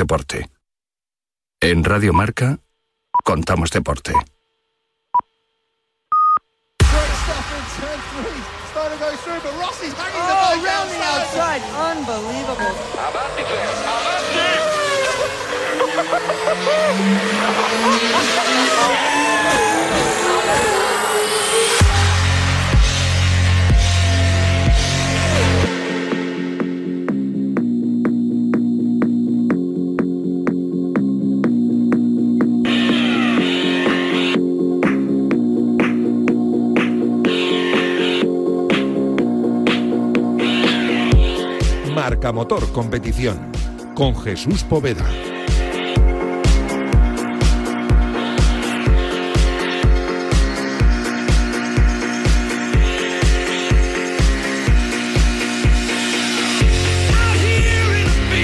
deporte. En Radio Marca, contamos deporte. Marca Motor Competición con Jesús Poveda.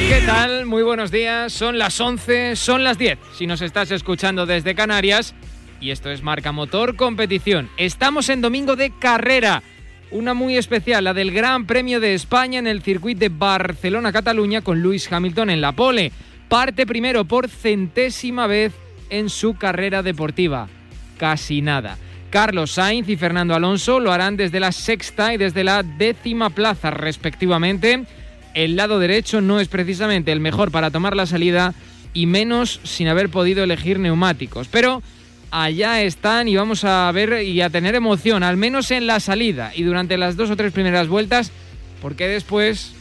¿Qué tal? Muy buenos días. Son las 11, son las 10. Si nos estás escuchando desde Canarias, y esto es Marca Motor Competición. Estamos en domingo de carrera. Una muy especial, la del Gran Premio de España en el circuito de Barcelona-Cataluña con Lewis Hamilton en la pole. Parte primero por centésima vez en su carrera deportiva. Casi nada. Carlos Sainz y Fernando Alonso lo harán desde la sexta y desde la décima plaza respectivamente. El lado derecho no es precisamente el mejor para tomar la salida y menos sin haber podido elegir neumáticos. Pero allá están y vamos a ver y a tener emoción, al menos en la salida y durante las dos o tres primeras vueltas, porque después,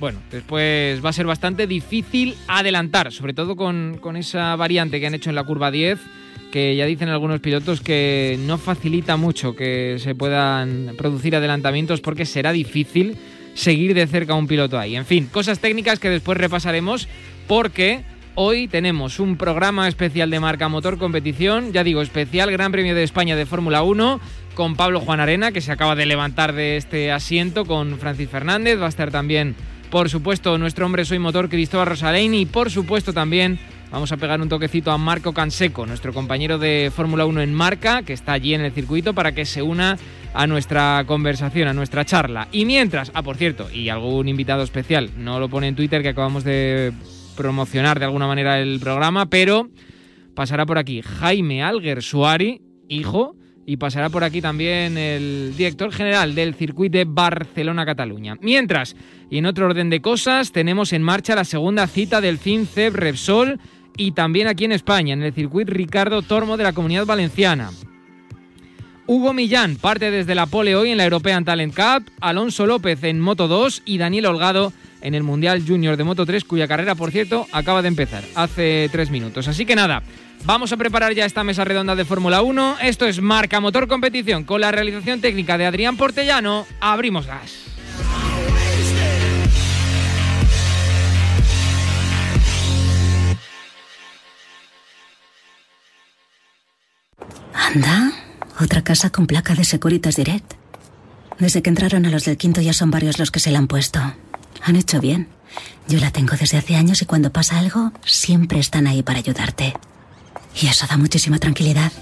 bueno, después va a ser bastante difícil adelantar, sobre todo con, con esa variante que han hecho en la curva 10, que ya dicen algunos pilotos que no facilita mucho que se puedan producir adelantamientos porque será difícil seguir de cerca a un piloto ahí. En fin, cosas técnicas que después repasaremos porque Hoy tenemos un programa especial de marca Motor Competición, ya digo, especial Gran Premio de España de Fórmula 1 con Pablo Juan Arena, que se acaba de levantar de este asiento con Francis Fernández, va a estar también, por supuesto, nuestro hombre Soy Motor Cristóbal Rosaleini y por supuesto también vamos a pegar un toquecito a Marco Canseco, nuestro compañero de Fórmula 1 en marca, que está allí en el circuito para que se una a nuestra conversación, a nuestra charla. Y mientras, ah, por cierto, y algún invitado especial, no lo pone en Twitter que acabamos de promocionar de alguna manera el programa, pero pasará por aquí Jaime Alger Suari, hijo, y pasará por aquí también el director general del circuito de Barcelona-Cataluña. Mientras, y en otro orden de cosas, tenemos en marcha la segunda cita del FinCEP Repsol y también aquí en España, en el circuito Ricardo Tormo de la Comunidad Valenciana. Hugo Millán parte desde la pole hoy en la European Talent Cup, Alonso López en Moto 2 y Daniel Holgado en el Mundial Junior de Moto 3, cuya carrera, por cierto, acaba de empezar hace tres minutos. Así que nada, vamos a preparar ya esta mesa redonda de Fórmula 1. Esto es Marca Motor Competición con la realización técnica de Adrián Portellano. Abrimos gas. Anda, otra casa con placa de Securitas Direct. Desde que entraron a los del quinto ya son varios los que se la han puesto. Han hecho bien. Yo la tengo desde hace años y cuando pasa algo, siempre están ahí para ayudarte. Y eso da muchísima tranquilidad.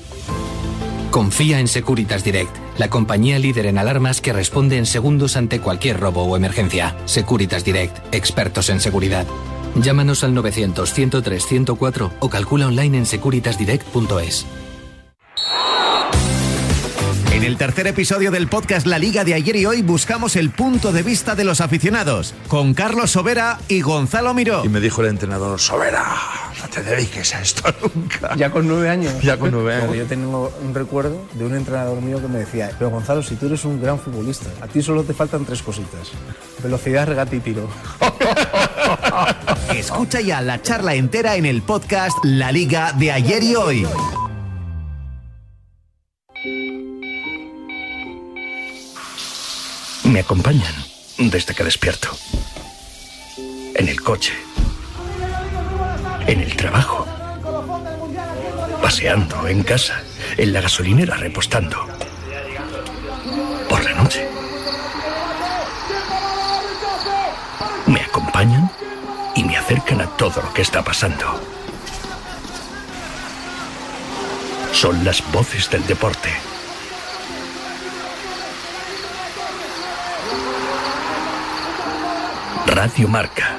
Confía en Securitas Direct, la compañía líder en alarmas que responde en segundos ante cualquier robo o emergencia. Securitas Direct, expertos en seguridad. Llámanos al 900-103-104 o calcula online en securitasdirect.es. En el tercer episodio del podcast La Liga de ayer y hoy buscamos el punto de vista de los aficionados con Carlos Sobera y Gonzalo Miró. Y me dijo el entrenador, Sobera, no te dediques a esto nunca. Ya con nueve años. Ya con nueve años. Yo tengo un recuerdo de un entrenador mío que me decía, pero Gonzalo, si tú eres un gran futbolista, a ti solo te faltan tres cositas. Velocidad, regate y tiro. Escucha ya la charla entera en el podcast La Liga de ayer y hoy. Me acompañan desde que despierto. En el coche. En el trabajo. Paseando, en casa, en la gasolinera repostando. Por la noche. Me acompañan y me acercan a todo lo que está pasando. Son las voces del deporte. Marca.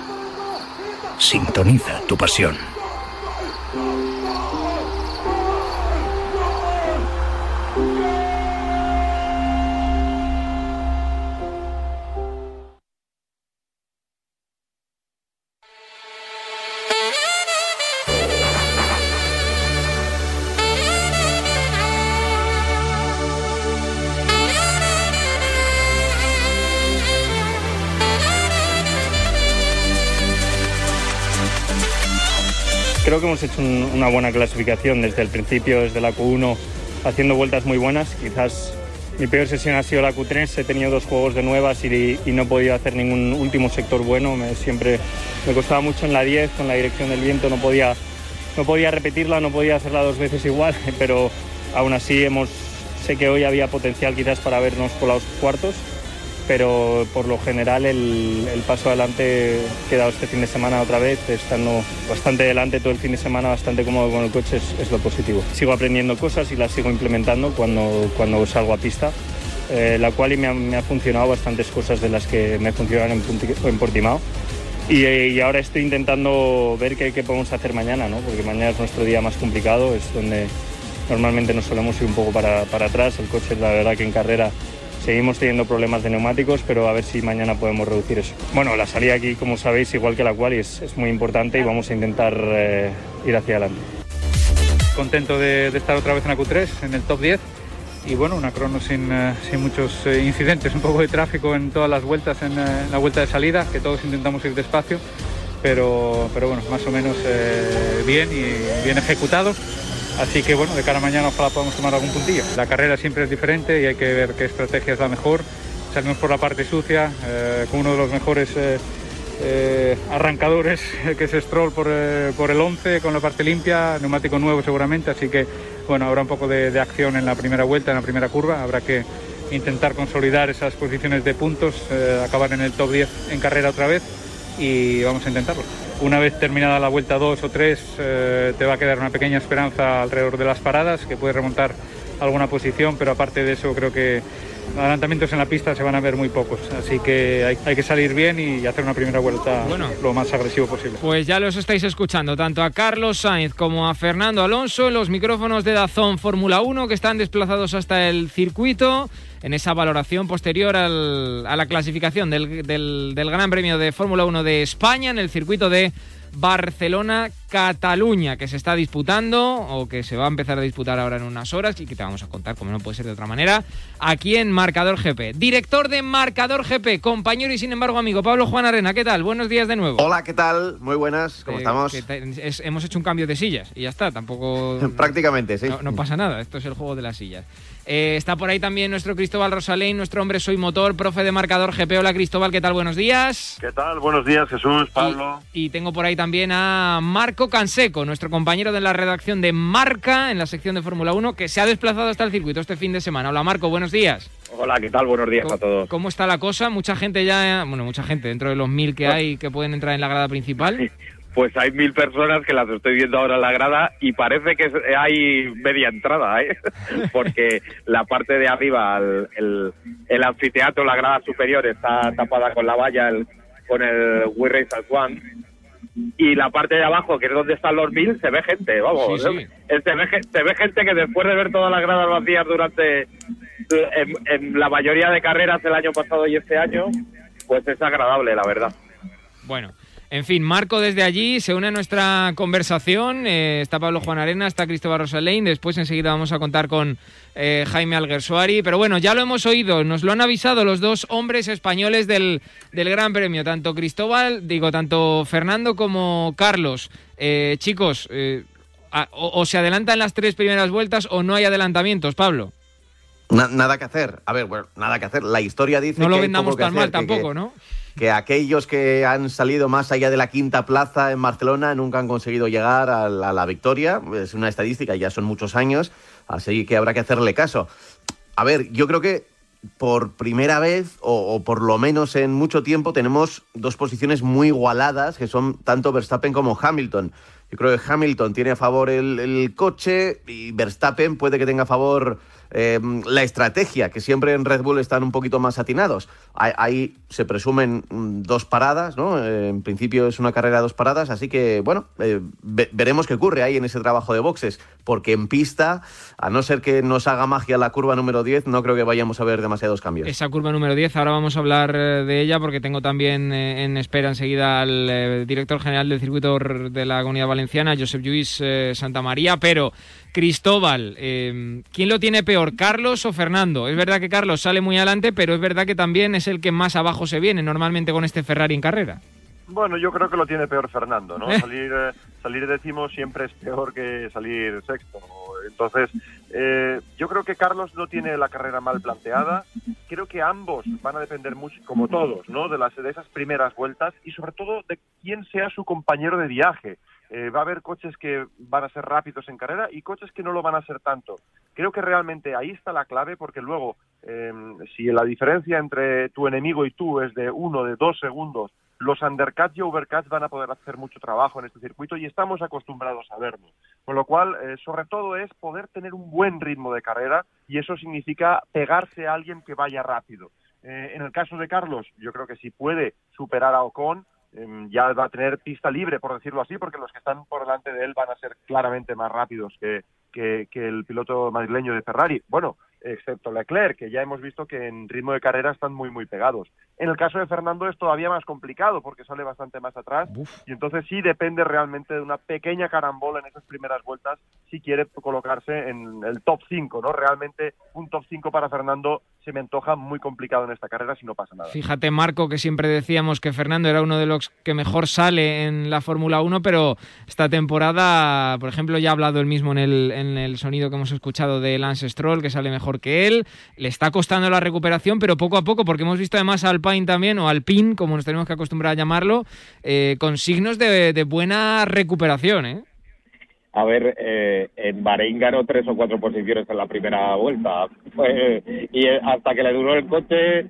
Sintoniza tu pasión. Creo que hemos hecho un- una buena clasificación desde el principio, desde la Q1, haciendo vueltas muy buenas. Quizás mi peor sesión ha sido la Q3, he tenido dos juegos de nuevas y, no he podido hacer ningún último sector bueno. Me, siempre me costaba mucho en la 10, con la dirección del viento, no podía, no podía repetirla, no podía hacerla dos veces igual, pero aún así hemos, sé que hoy había potencial quizás para vernos por los cuartos pero por lo general el, paso adelante que he dado este fin de semana otra vez, estando bastante delante todo el fin de semana, bastante cómodo con el coche, es, lo positivo. Sigo aprendiendo cosas y las sigo implementando cuando, cuando salgo a pista, eh, la cual me ha, me ha funcionado bastantes cosas de las que me funcionan en, Portimao. Y, y ahora estoy intentando ver qué, qué podemos hacer mañana, ¿no? porque mañana es nuestro día más complicado, es donde normalmente nos solemos ir un poco para, para atrás. El coche, la verdad que en carrera seguimos teniendo problemas de neumáticos, pero a ver si mañana podemos reducir eso. Bueno, la salida aquí, como sabéis, igual que la cual, es, muy importante y vamos a intentar eh, ir hacia adelante. contento de, estar otra vez en la Q3, en el top 10. Y bueno, una crono sin, eh, sin muchos eh, incidentes, un poco de tráfico en todas las vueltas, en, la vuelta de salida, que todos intentamos ir despacio, pero, pero bueno, más o menos bien y bien ejecutado. Así que bueno, de cara a mañana ojalá podamos tomar algún puntillo. La carrera siempre es diferente y hay que ver qué estrategia es la mejor. Salimos por la parte sucia, eh, con uno de los mejores eh, eh, arrancadores, que es Stroll por, el 11, con la parte limpia, neumático nuevo seguramente, así que bueno, habrá un poco de, acción en la primera vuelta, en la primera curva, habrá que intentar consolidar esas posiciones de puntos, acabar en el top 10 en carrera otra vez y vamos a intentarlo. Una vez terminada la vuelta 2 o 3, eh, te va a quedar una pequeña esperanza alrededor de las paradas, que puedes remontar alguna posición, pero aparte de eso creo que adelantamientos en la pista se van a ver muy pocos, así que hay, hay que salir bien y hacer una primera vuelta Bueno. lo más agresivo posible. Pues ya los estáis escuchando, tanto a Carlos Sainz como a Fernando Alonso en los micrófonos de Dazón Fórmula 1 que están desplazados hasta el circuito en esa valoración posterior al- a la clasificación del, del- del Gran Premio de Fórmula 1 de España en el circuito de Barcelona-Cataluña que se está disputando o que se va a empezar a disputar ahora en unas horas y que te vamos a contar, como no puede ser de otra manera, aquí en Marcador GP. Director de Marcador GP, compañero y sin embargo amigo Pablo Juan Arena, ¿qué tal? Buenos días de nuevo. Hola, ¿qué tal? Muy buenas, ¿cómo Eh, estamos? es- hemos hecho un cambio de sillas y ya está, tampoco... Prácticamente, sí. No, no pasa nada, esto es el juego de las sillas. Eh, está por ahí también nuestro Cristóbal Rosalén, nuestro hombre Soy Motor, profe de marcador GP. Hola Cristóbal, ¿qué tal? Buenos días. ¿Qué tal? Buenos días, Jesús, Pablo. Y tengo por ahí también a Marco Canseco, nuestro compañero de la redacción de Marca en la sección de Fórmula 1, que se ha desplazado hasta el circuito este fin de semana. Hola Marco, buenos días. Hola, ¿qué tal? Buenos días a todos. ¿Cómo está la cosa? Mucha gente ya, bueno, mucha gente, dentro de los mil que hay que pueden entrar en la grada principal. Pues hay mil personas que las estoy viendo ahora en la grada y parece que hay media entrada, ¿eh? Porque la parte de arriba, el, el, el anfiteatro, la grada superior está tapada con la valla, el- con el We Race as One. Y la parte de abajo, que es donde están los mil, se ve gente, vamos. Sí, sí. Eh, Se, ve, se ve gente que después de ver todas las gradas vacías durante en, en la mayoría de carreras el año pasado y este año, pues es agradable, la verdad. Bueno, en fin, Marco desde allí se une a nuestra conversación. Eh, está Pablo Juan Arena, está Cristóbal Rosalén. Después enseguida vamos a contar con eh, Jaime Alguersuari. Pero bueno, ya lo hemos oído, nos lo han avisado los dos hombres españoles del, del Gran Premio, tanto Cristóbal, digo, tanto Fernando como Carlos. Eh, chicos, eh, a- o, o se adelantan las tres primeras vueltas o no hay adelantamientos, Pablo. Na- nada que hacer. A ver, bueno, nada que hacer. La historia dice No lo que vendamos tan mal tampoco, que- ¿no? Que aquellos que han salido más allá de la quinta plaza en Barcelona nunca han conseguido llegar a la, victoria. Es una estadística, ya son muchos años, así que habrá que hacerle caso. A ver, yo creo que por primera vez, o, o por lo menos en mucho tiempo, tenemos dos posiciones muy igualadas, que son tanto Verstappen como Hamilton. Yo creo que Hamilton tiene a favor el, el coche y Verstappen puede que tenga a favor eh, la estrategia, que siempre en Red Bull están un poquito más atinados. Ahí, se presumen mm, dos paradas, ¿no? Eh, en principio es una carrera de dos paradas, así que, bueno, eh, ve- veremos qué ocurre ahí en ese trabajo de boxes, porque en pista, a no ser que nos haga magia la curva número 10, no creo que vayamos a ver demasiados cambios. Esa curva número 10, ahora vamos a hablar eh, de ella porque tengo también eh, en espera enseguida al director general del circuito de la Comunidad Valenciana, Josep Lluís Santamaría, pero Cristóbal, eh, ¿quién lo tiene peor, Carlos o Fernando? Es verdad que Carlos sale muy adelante, pero es verdad que también es el que más abajo se viene normalmente con este Ferrari en carrera. Bueno, yo creo que lo tiene peor Fernando, ¿no? Eh. Salir, eh, salir décimo siempre es peor que salir sexto. Entonces, eh, yo creo que Carlos no tiene la carrera mal planteada. Creo que ambos van a depender mucho, como todos, ¿no? De, las, de esas primeras vueltas y sobre todo de quién sea su compañero de viaje. Eh, va a haber coches que van a ser rápidos en carrera y coches que no lo van a ser tanto. Creo que realmente ahí está la clave porque luego, eh, si la diferencia entre tu enemigo y tú es de uno, de dos segundos, los undercuts y overcuts van a poder hacer mucho trabajo en este circuito y estamos acostumbrados a verlo. Con lo cual, eh, sobre todo es poder tener un buen ritmo de carrera y eso significa pegarse a alguien que vaya rápido. Eh, en el caso de Carlos, yo creo que si puede superar a Ocon, ya va a tener pista libre, por decirlo así, porque los que están por delante de él van a ser claramente más rápidos que, que, que el piloto madrileño de Ferrari. Bueno, excepto Leclerc, que ya hemos visto que en ritmo de carrera están muy, muy pegados. En el caso de Fernando es todavía más complicado porque sale bastante más atrás y entonces sí depende realmente de una pequeña carambola en esas primeras vueltas si quiere colocarse en el top 5, ¿no? Realmente un top 5 para Fernando se me antoja muy complicado en esta carrera si no pasa nada. Fíjate, Marco, que siempre decíamos que Fernando era uno de los que mejor sale en la Fórmula 1, pero esta temporada, por ejemplo, ya ha hablado él mismo en el, sonido que hemos escuchado de Lance Stroll, que sale mejor que él. Le está costando la recuperación, pero poco a poco, porque hemos visto además a Alpine también, o Alpine, como nos tenemos que acostumbrar a llamarlo, eh, con signos de, de buena recuperación, ¿eh? A ver, eh, en Bahrein ganó tres o cuatro posiciones en la primera vuelta. Y eh, hasta que le duró el coche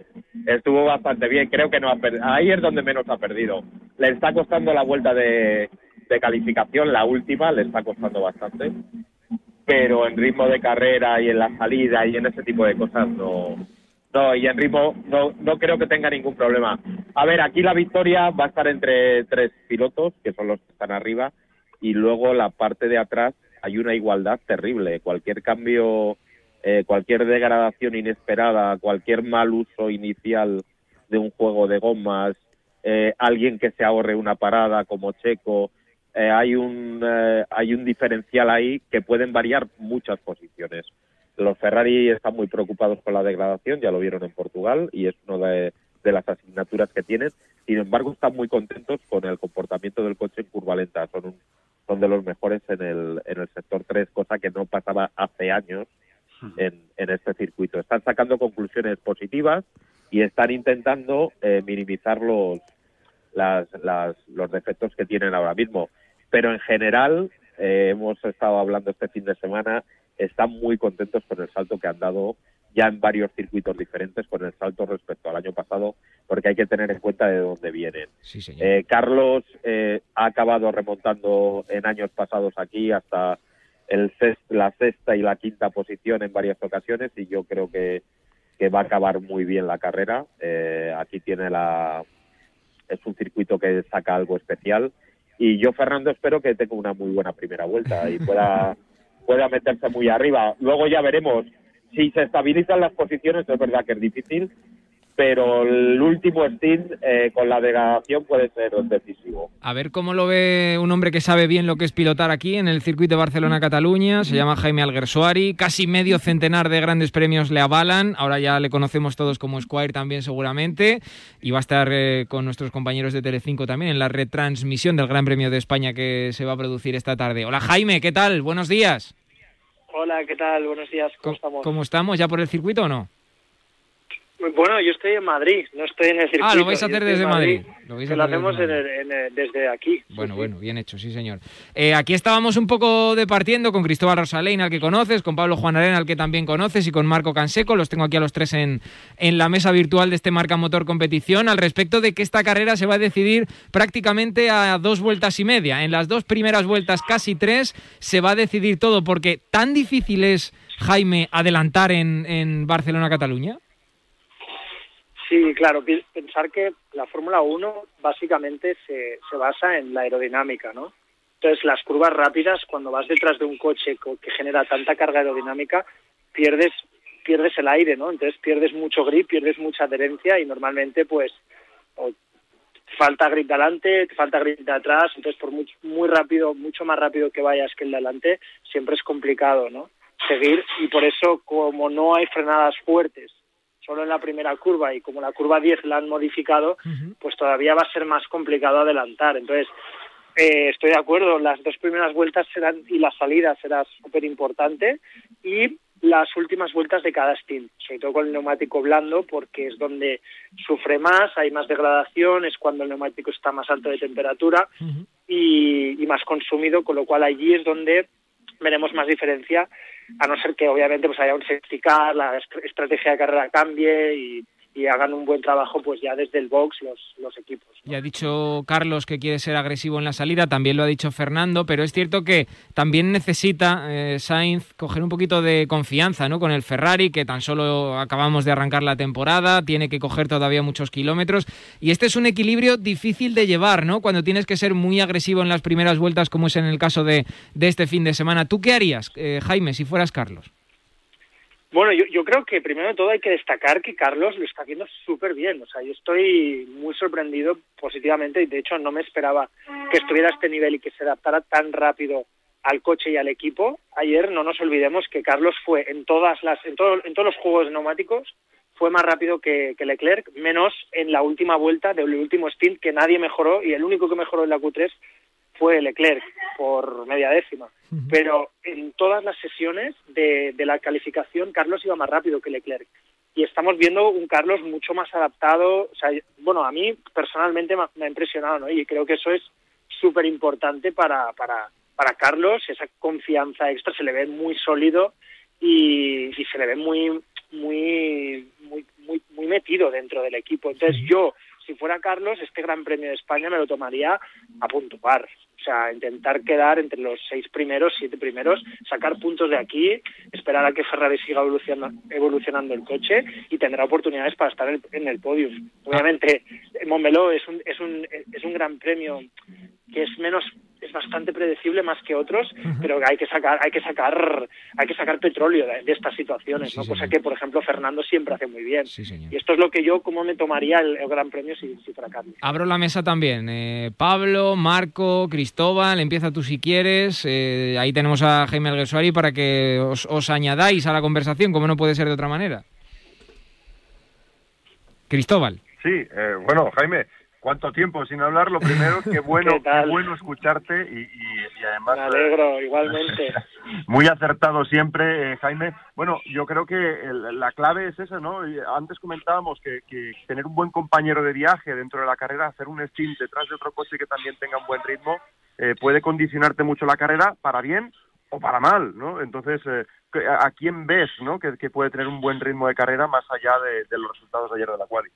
estuvo bastante bien. Creo que no ha perdido. Ahí es donde menos ha perdido. Le está costando la vuelta de, de calificación, la última, le está costando bastante. Pero en ritmo de carrera y en la salida y en ese tipo de cosas no. No, y en ritmo no, no creo que tenga ningún problema. A ver, aquí la victoria va a estar entre tres pilotos, que son los que están arriba, y luego la parte de atrás hay una igualdad terrible. Cualquier cambio, eh, cualquier degradación inesperada, cualquier mal uso inicial de un juego de gomas, eh, alguien que se ahorre una parada como Checo, eh, hay un eh, hay un diferencial ahí que pueden variar muchas posiciones. Los Ferrari están muy preocupados con la degradación, ya lo vieron en Portugal y es una de, de las asignaturas que tienen. Sin embargo, están muy contentos con el comportamiento del coche en curva lenta. Son, un- son de los mejores en el, en el sector 3, cosa que no pasaba hace años en, en este circuito. Están sacando conclusiones positivas y están intentando eh, minimizar los, las, las- los defectos que tienen ahora mismo. Pero en general, eh, hemos estado hablando este fin de semana, están muy contentos con el salto que han dado ya en varios circuitos diferentes, con el salto respecto al año pasado, porque hay que tener en cuenta de dónde vienen. Sí, señor. Eh, Carlos eh, ha acabado remontando en años pasados aquí hasta el la sexta y la quinta posición en varias ocasiones y yo creo que, que va a acabar muy bien la carrera. Eh, aquí tiene la es un circuito que saca algo especial y yo Fernando espero que tenga una muy buena primera vuelta y pueda pueda meterse muy arriba. Luego ya veremos si se estabilizan las posiciones, es verdad que es difícil, pero el último stint eh, con la degradación puede ser decisivo. A ver cómo lo ve un hombre que sabe bien lo que es pilotar aquí en el circuito de Barcelona-Cataluña. Se llama Jaime Alguersuari. Casi medio centenar de grandes premios le avalan. Ahora ya le conocemos todos como Squire también seguramente. Y va a estar eh, con nuestros compañeros de Telecinco también en la retransmisión del Gran Premio de España que se va a producir esta tarde. Hola Jaime, ¿qué tal? Buenos días. Hola, ¿qué tal? Buenos días, ¿cómo estamos? ¿Cómo estamos? ¿Ya por el circuito o no? Bueno, yo estoy en Madrid, no estoy en el circuito. Ah, lo vais a hacer desde Madrid. Lo, vais a lo hacer hacemos desde en el- en el- desde aquí. Bueno, bueno, bien hecho, sí, señor. Eh, aquí estábamos un poco departiendo con Cristóbal Rosalén, al que conoces, con Pablo Juan Arena, al que también conoces, y con Marco Canseco. Los tengo aquí a los tres en, en la mesa virtual de este Marca Motor Competición, al respecto de que esta carrera se va a decidir prácticamente a dos vueltas y media. En las dos primeras vueltas, casi tres, se va a decidir todo, porque tan difícil es, Jaime, adelantar en, en Barcelona-Cataluña. Sí, claro, pensar que la Fórmula 1 básicamente se, se basa en la aerodinámica, ¿no? Entonces, las curvas rápidas, cuando vas detrás de un coche co- que genera tanta carga aerodinámica, pierdes pierdes el aire, ¿no? Entonces pierdes mucho grip, pierdes mucha adherencia y normalmente, pues, falta grip de adelante, te falta grip de atrás, entonces por mucho, muy rápido, mucho más rápido que vayas que el de adelante, siempre es complicado, ¿no? Seguir y por eso, como no hay frenadas fuertes solo en la primera curva y como la curva 10 la han modificado, pues todavía va a ser más complicado adelantar. Entonces, eh, estoy de acuerdo, las dos primeras vueltas serán y la salida será súper importante y las últimas vueltas de cada stint, sobre todo con el neumático blando, porque es donde sufre más, hay más degradación, es cuando el neumático está más alto de temperatura y, y más consumido, con lo cual allí es donde veremos más diferencia, a no ser que obviamente pues haya un safety car, la est- estrategia de carrera cambie y, y hagan un buen trabajo pues ya desde el box los, equipos. Ya ha dicho Carlos que quiere ser agresivo en la salida, también lo ha dicho Fernando, pero es cierto que también necesita eh, Sainz coger un poquito de confianza ¿no? con el Ferrari, que tan solo acabamos de arrancar la temporada, tiene que coger todavía muchos kilómetros, y este es un equilibrio difícil de llevar, ¿no? Cuando tienes que ser muy agresivo en las primeras vueltas, como es en el caso de, de este fin de semana. ¿Tú qué harías, eh, Jaime, si fueras Carlos? Bueno, yo, yo creo que primero de todo hay que destacar que Carlos lo está haciendo súper bien. O sea, yo estoy muy sorprendido positivamente y de hecho no me esperaba que estuviera a este nivel y que se adaptara tan rápido al coche y al equipo. Ayer no nos olvidemos que Carlos fue en todas las en, todo- en todos los juegos neumáticos fue más rápido que, que Leclerc, menos en la última vuelta del último stint que nadie mejoró y el único que mejoró en la Q3 fue Leclerc por media décima. Pero en todas las sesiones de, de la calificación, Carlos iba más rápido que Leclerc. Y estamos viendo un Carlos mucho más adaptado. O sea, bueno, a mí personalmente me ha, impresionado, ¿no? Y creo que eso es súper importante para, para, para Carlos. Esa confianza extra se le ve muy sólido y, y se le ve muy, muy, muy, muy, muy metido dentro del equipo. Entonces yo, si fuera Carlos, este Gran Premio de España me lo tomaría a punto par. O sea, intentar quedar entre los seis primeros, siete primeros, sacar puntos de aquí, esperar a que Ferrari siga evolucionando, evolucionando el coche y tendrá oportunidades para estar en el, podium. Obviamente, Montmeló es un, es un, es un gran premio que es menos es bastante predecible más que otros, pero hay que sacar hay que sacar hay que sacar petróleo de, de estas situaciones, ¿no? Cosa que por ejemplo Fernando siempre hace muy bien. y esto es lo que yo como me tomaría el, el Gran Premio si, si fuera Carlos. Abro la mesa también. Eh, Pablo, Marco, Cristóbal, empieza tú si quieres. Eh, ahí tenemos a Jaime Alguersuari para que os, os añadáis a la conversación, como no puede ser de otra manera. Cristóbal. Sí, eh, bueno, Jaime, ¿cuánto tiempo sin hablar? Lo primero, qué bueno, ¿Qué bueno escucharte y, y- y además... Me alegro, igualmente. Muy acertado siempre, eh, Jaime. Bueno, yo creo que el- la clave es esa, ¿no? Antes comentábamos que, que tener un buen compañero de viaje dentro de la carrera, hacer un stint detrás de otro coche que también tenga un buen ritmo, eh, puede condicionarte mucho la carrera para bien o para mal, ¿no? Entonces, eh, ¿qué- ¿a a quién ves, ¿no? Que, que puede tener un buen ritmo de carrera más allá de, de los resultados de ayer de la quali.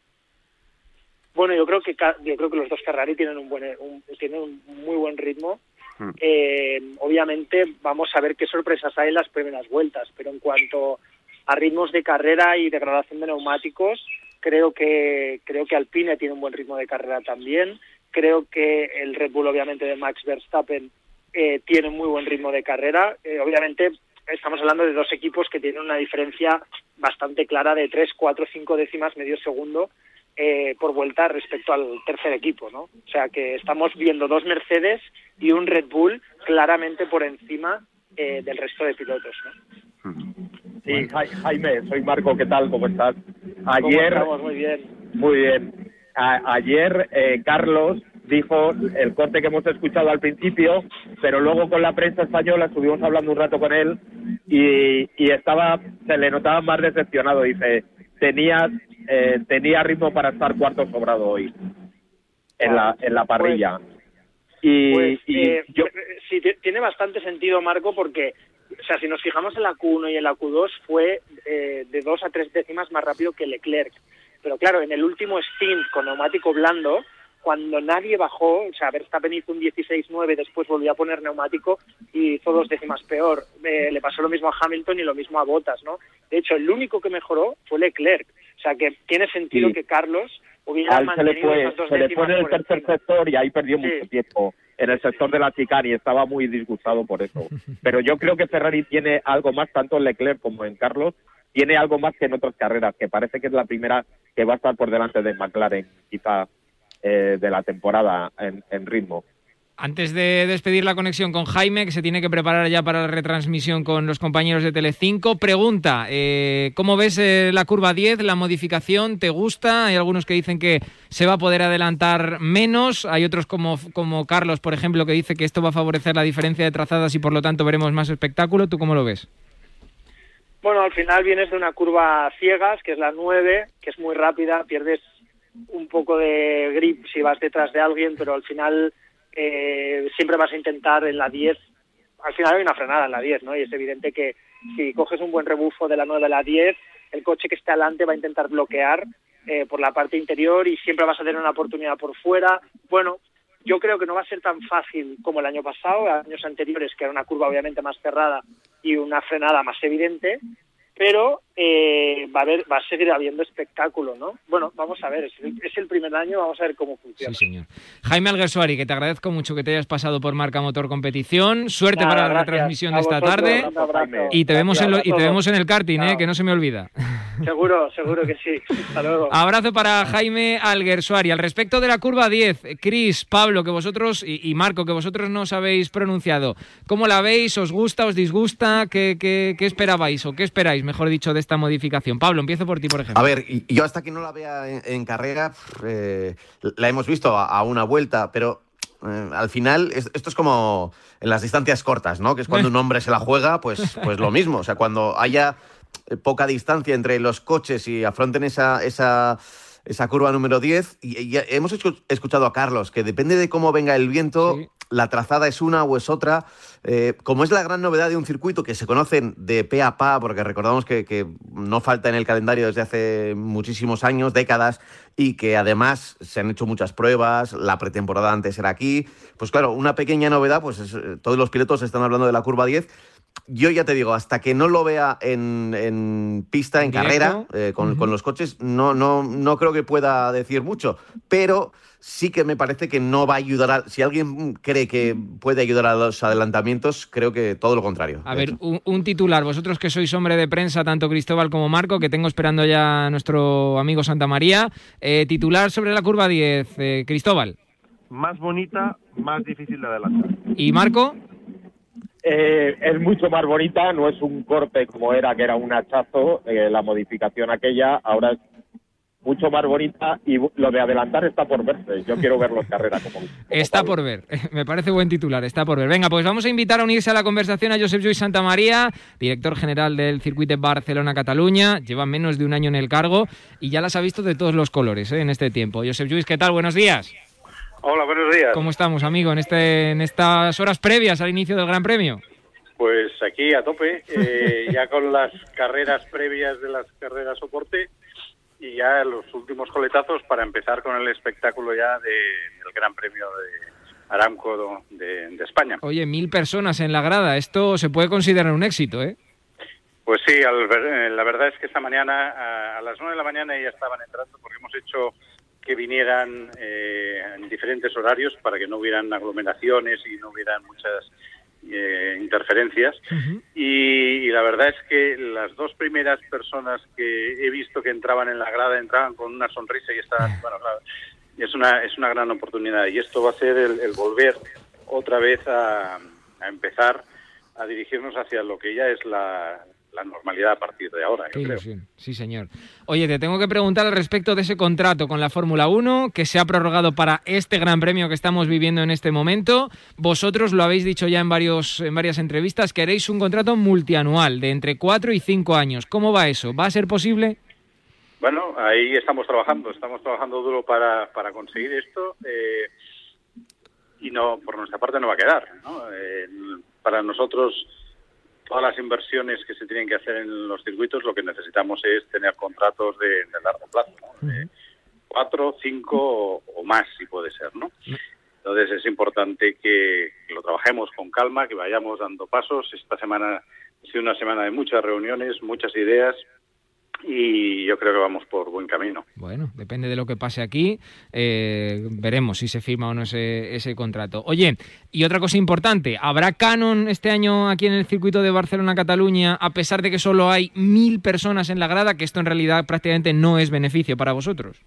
Bueno, yo creo que yo creo que los dos Ferrari tienen un buen un, tienen un muy buen ritmo. Hmm. Eh, obviamente vamos a ver qué sorpresas hay en las primeras vueltas, pero en cuanto a ritmos de carrera y degradación de neumáticos, creo que creo que Alpine tiene un buen ritmo de carrera también. Creo que el Red Bull, obviamente, de Max Verstappen eh, tiene un muy buen ritmo de carrera. Eh, obviamente estamos hablando de dos equipos que tienen una diferencia bastante clara de 3, 4, 5 décimas, medio segundo eh, por vuelta respecto al tercer equipo, ¿no? O sea que estamos viendo dos Mercedes y un Red Bull claramente por encima eh, del resto de pilotos, ¿no? Sí, Ja- Jaime, soy Marco, ¿qué tal? ¿Cómo estás? ¿Cómo Ayer, estamos? Muy bien. muy bien. A- ayer eh, Carlos dijo el corte que hemos escuchado al principio, pero luego con la prensa española estuvimos hablando un rato con él y, y estaba, se le notaba más decepcionado. Dice, tenías eh, tenía ritmo para estar cuarto sobrado hoy en la, en la parrilla. y, Pues, y eh, yo, sí, ti- tiene bastante sentido, Marco, porque, o sea, si nos fijamos en la Q1 y en la Q2, fue eh, de dos a tres décimas más rápido que Leclerc. Pero claro, en el último stint con neumático blando, cuando nadie bajó, o sea, Verstappen hizo un 16-9, después volvió a poner neumático y hizo dos décimas peor. Eh, le pasó lo mismo a Hamilton y lo mismo a Bottas, ¿no? De hecho, el único que mejoró fue Leclerc. O sea, que tiene sentido Sí. que Carlos hubiera se le fue, esas dos se le décimas fue en el tercer encima. sector y ahí perdió Sí. mucho tiempo en el sector de la chicane y estaba muy disgustado por eso. Pero yo creo que Ferrari tiene algo más, tanto en Leclerc como en Carlos, tiene algo más que en otras carreras, que parece que es la primera que va a estar por delante de McLaren, quizá eh, de la temporada en, en ritmo. Antes de despedir la conexión con Jaime, que se tiene que preparar ya para la retransmisión con los compañeros de Telecinco, pregunta, eh, ¿cómo ves eh, la curva 10, la modificación? ¿Te gusta? Hay algunos que dicen que se va a poder adelantar menos, hay otros como, como Carlos, por ejemplo, que dice que esto va a favorecer la diferencia de trazadas y por lo tanto veremos más espectáculo. ¿Tú cómo lo ves? Bueno, al final vienes de una curva ciegas, que es la 9, que es muy rápida, pierdes un poco de grip si vas detrás de alguien, pero al final eh, siempre vas a intentar en la 10. Al final hay una frenada en la 10, ¿no? Y es evidente que si coges un buen rebufo de la 9 a la 10, el coche que esté adelante va a intentar bloquear eh, por la parte interior y siempre vas a tener una oportunidad por fuera. Bueno, yo creo que no va a ser tan fácil como el año pasado, años anteriores, que era una curva obviamente más cerrada y una frenada más evidente, pero eh, va a haber, va a seguir habiendo espectáculo, ¿no? Bueno, vamos a ver, es el, es el primer año, vamos a ver cómo funciona. Sí, señor. Jaime Alguersuari, que te agradezco mucho que te hayas pasado por Marca Motor Competición. Suerte Nada, para la retransmisión A de esta vosotros, tarde. un abrazo. Y te vemos en lo- y te vemos en el karting, eh, que no se me olvida. Seguro, seguro que sí. Hasta luego. Abrazo para Jaime Alguersuari. Al respecto de la curva 10, Cris, Pablo, que vosotros y, y Marco, que vosotros no os habéis pronunciado, ¿cómo la veis? ¿Os gusta? ¿Os disgusta? ¿Qué, qué, qué esperabais o qué esperáis, mejor dicho, de esta modificación? Pablo, empiezo por ti, por ejemplo. A ver, yo hasta que no la vea en, en carrera, eh, la hemos visto a, a una vuelta, pero eh, al final es- esto es como en las distancias cortas, ¿no? Que es cuando un hombre se la juega, pues, pues lo mismo. O sea, cuando haya eh, poca distancia entre los coches y afronten esa, esa, esa curva número 10, y, y hemos escu- escuchado a Carlos, que depende de cómo venga el viento, la trazada es una o es otra. Eh, como es la gran novedad de un circuito que se conocen de pe a pa, porque recordamos que, que no falta en el calendario desde hace muchísimos años, décadas, y que además se han hecho muchas pruebas, la pretemporada antes era aquí, pues claro, una pequeña novedad, pues es, eh, todos los pilotos están hablando de la curva 10. Yo ya te digo, hasta que no lo vea en, en pista, en, En carrera, eh, con, con los coches, no, no, no creo que pueda decir mucho, pero sí que me parece que no va a ayudar a... Si alguien cree que puede ayudar a los adelantamientos, creo que todo lo contrario. A ver, un, un titular, vosotros que sois hombre de prensa, tanto Cristóbal como Marco, que tengo esperando ya a nuestro amigo Santa María. Eh, titular sobre la curva 10, eh, Cristóbal. Más bonita, más difícil de adelantar. ¿Y Marco? Eh, es mucho más bonita, no es un corte como era, que era un hachazo, eh, la modificación aquella, ahora es mucho más bonita y lo de adelantar está por verse. Yo quiero ver los carreras como, Está por ver. Me parece buen titular, está por ver. Venga, pues vamos a invitar a unirse a la conversación a Josep Lluís Santa María, director general del circuito Barcelona-Cataluña. Lleva menos de un año en el cargo y ya las ha visto de todos los colores eh, en este tiempo. Josep Lluís, ¿qué tal? Buenos días. Hola, buenos días. ¿Cómo estamos, amigo, en, este, en estas horas previas al inicio del Gran Premio? Pues aquí a tope, eh, ya con las carreras previas de las carreras soporte y ya los últimos coletazos para empezar con el espectáculo ya de- del Gran Premio de Aramco de, de España. Oye, mil personas en la grada. Esto se puede considerar un éxito, ¿eh? Pues sí, al eh, la verdad es que esta mañana, a, a las 9 de la mañana ya estaban entrando porque hemos hecho que vinieran eh, en diferentes horarios para que no hubieran aglomeraciones y no hubieran muchas eh, interferencias. Y, y la verdad es que las dos primeras personas que he visto que entraban en la grada entraban con una sonrisa y estaban, bueno, claro, es una, es una gran oportunidad. Y esto va a ser el, el volver otra vez a, a empezar a dirigirnos hacia lo que ya es la, la normalidad a partir de ahora, yo Qué creo. Sí, señor. Oye, te tengo que preguntar al respecto de ese contrato con la Fórmula 1 que se ha prorrogado para este Gran Premio que estamos viviendo en este momento. Vosotros lo habéis dicho ya en, varios, en varias entrevistas, queréis un contrato multianual de entre 4 y 5 años. ¿Cómo va eso? ¿Va a ser posible? Bueno, ahí estamos trabajando, estamos trabajando duro para, para conseguir esto eh, y no por nuestra parte no va a quedar. ¿no? Eh, para nosotros, todas las inversiones que se tienen que hacer en los circuitos, lo que necesitamos es tener contratos de, de largo plazo, ¿no? de cuatro, cinco o, o más, si puede ser, ¿no? Entonces es importante que, que lo trabajemos con calma, que vayamos dando pasos. Esta semana ha sido una semana de muchas reuniones, muchas ideas y yo creo que vamos por buen camino. Bueno, depende de lo que pase aquí. eh, veremos si se firma o no ese, ese contrato. Oye, y otra cosa importante, ¿habrá canon este año aquí en el circuito de Barcelona-Cataluña a pesar de que solo hay mil personas en la grada, que esto en realidad prácticamente no es beneficio para vosotros?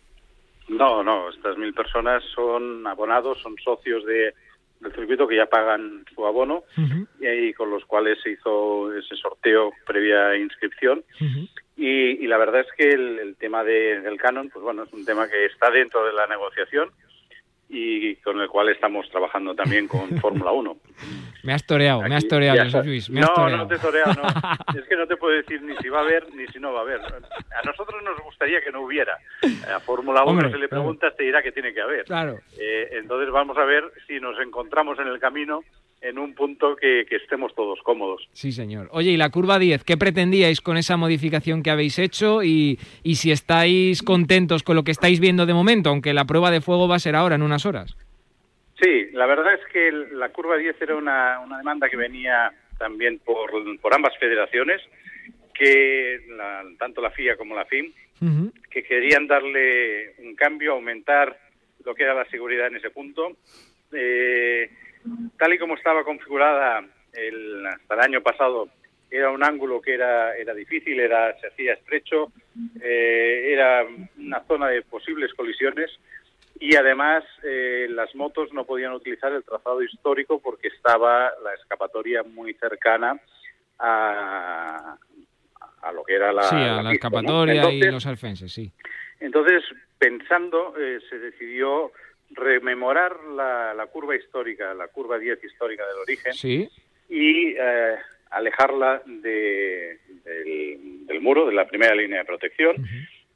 No, no, estas mil personas son abonados, son socios de, del circuito que ya pagan su abono y, y con los cuales se hizo ese sorteo previa inscripción. Y, y la verdad es que el, el tema de- del canon, pues bueno, es un tema que está dentro de la negociación y con el cual estamos trabajando también con Fórmula 1. Me has toreado, me has toreado. Luis, me has no, toreado. no te he toreado, no. Es que no te puedo decir ni si va a haber ni si no va a haber. A nosotros nos gustaría que no hubiera. A Fórmula 1 Hombre, si le preguntas te dirá que tiene que haber. Claro. Eh, entonces vamos a ver si nos encontramos en el camino en un punto que, que estemos todos cómodos. Sí, señor. Oye, y la curva 10, ¿qué pretendíais con esa modificación que habéis hecho? Y, y si estáis contentos con lo que estáis viendo de momento, aunque la prueba de fuego va a ser ahora, en unas horas. Sí, la verdad es que la curva 10 era una, una demanda que venía también por, por ambas federaciones, que la- tanto la FIA como la FIM, que querían darle un cambio, aumentar lo que era la seguridad en ese punto. Eh, tal y como estaba configurada el, hasta el año pasado, era un ángulo que era, era difícil, era, se hacía estrecho, eh, era una zona de posibles colisiones y además eh, las motos no podían utilizar el trazado histórico porque estaba la escapatoria muy cercana a, a lo que era la, sí, a la, pista, ¿no? escapatoria y los alfenses, sí. entonces, pensando, eh, se decidió rememorar la, la curva histórica, la curva 10 histórica del origen, Sí. y eh, alejarla de- del, del muro, de la primera línea de protección,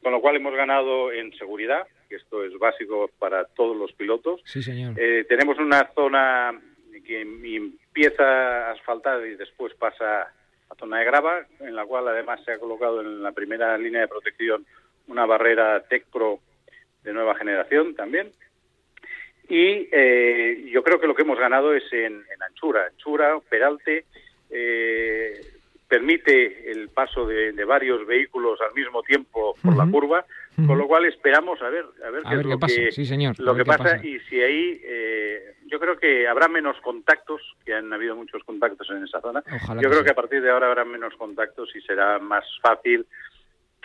con lo cual hemos ganado en seguridad, que esto es básico para todos los pilotos. Sí, señor. Eh, tenemos una zona que empieza asfaltada y después pasa a zona de grava, en la cual además se ha colocado en la primera línea de protección una barrera Tech Pro de nueva generación también. Y eh, yo creo que lo que hemos ganado es en, en anchura, anchura, peralte, eh, permite el paso de, de varios vehículos al mismo tiempo por la curva, con lo cual esperamos a ver a ver A qué ver es qué lo pasa, que sí, señor, lo que pasa, pasa. y si ahí eh, yo creo que habrá menos contactos que han habido muchos contactos en esa zona. Ojalá yo creo que a partir de ahora habrá menos contactos y será más fácil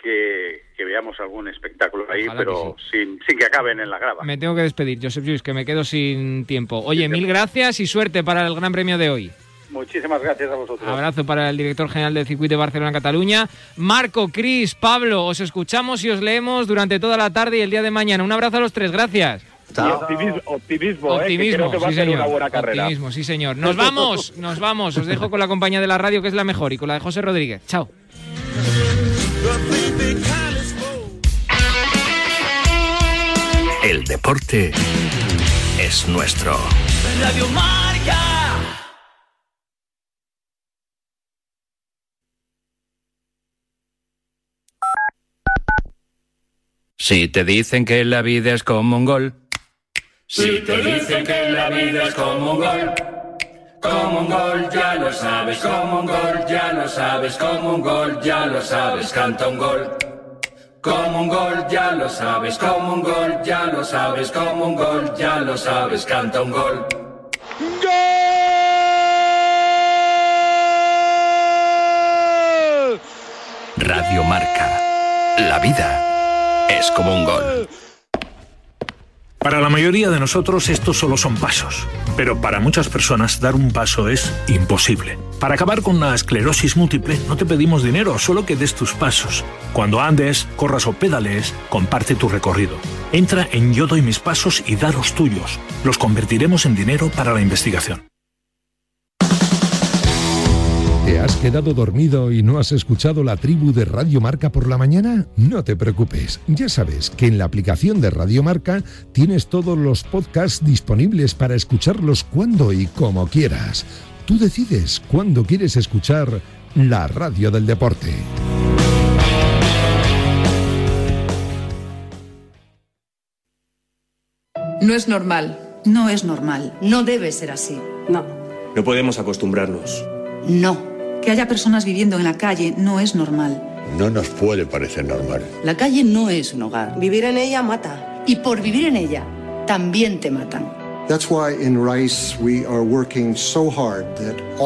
que, que veamos algún espectáculo ahí Ojalá que pero sin, sin que acaben en la grava Me tengo que despedir, Josep Lluís, que me quedo sin tiempo. Oye, mil gracias y suerte para el Gran Premio de hoy. muchísimas gracias a vosotros Abrazo para el director general del circuito de Barcelona-Cataluña. Marco, Cris, Pablo, os escuchamos y os leemos durante toda la tarde y el día de mañana. Un abrazo a los tres, gracias. Y optimismo, optimismo, eh, que Optimismo, creo que va sí, a ser señor. una buena carrera. Optimismo, sí, señor. Nos vamos, nos vamos. Os dejo con la compañía de la radio, que es la mejor, y con la de José Rodríguez. Chao. El deporte es nuestro. Radio Marca. Si te dicen que la vida es como un gol, Si te dicen que la vida es como un gol, como un gol, ya lo sabes, como un gol, ya lo sabes, como un gol, ya lo sabes, canta un gol. Como un gol, ya lo sabes, como un gol, ya lo sabes, como un gol, ya lo sabes, canta un gol. Radio Marca. La vida es como un gol. Para la mayoría de nosotros estos solo son pasos, pero para muchas personas dar un paso es imposible. Para acabar con la esclerosis múltiple no te pedimos dinero, solo que des tus pasos. Cuando andes, corras o pedalees, comparte tu recorrido. Entra en Yo doy mis pasos y da los tuyos. Los convertiremos en dinero para la investigación. ¿Te has quedado dormido y no has escuchado la tribu de Radio Marca por la mañana? No te preocupes, ya sabes que en la aplicación de Radio Marca tienes todos los podcasts disponibles para escucharlos cuando y como quieras. Tú decides cuándo quieres escuchar la radio del deporte. No es normal. No es normal. No debe ser así. No. No podemos acostumbrarnos. No. Que haya personas viviendo en la calle no es normal. No nos puede parecer normal. La calle no es un hogar. Vivir en ella mata. Y por vivir en ella, también te matan. That's why in Rice we are working so hard that all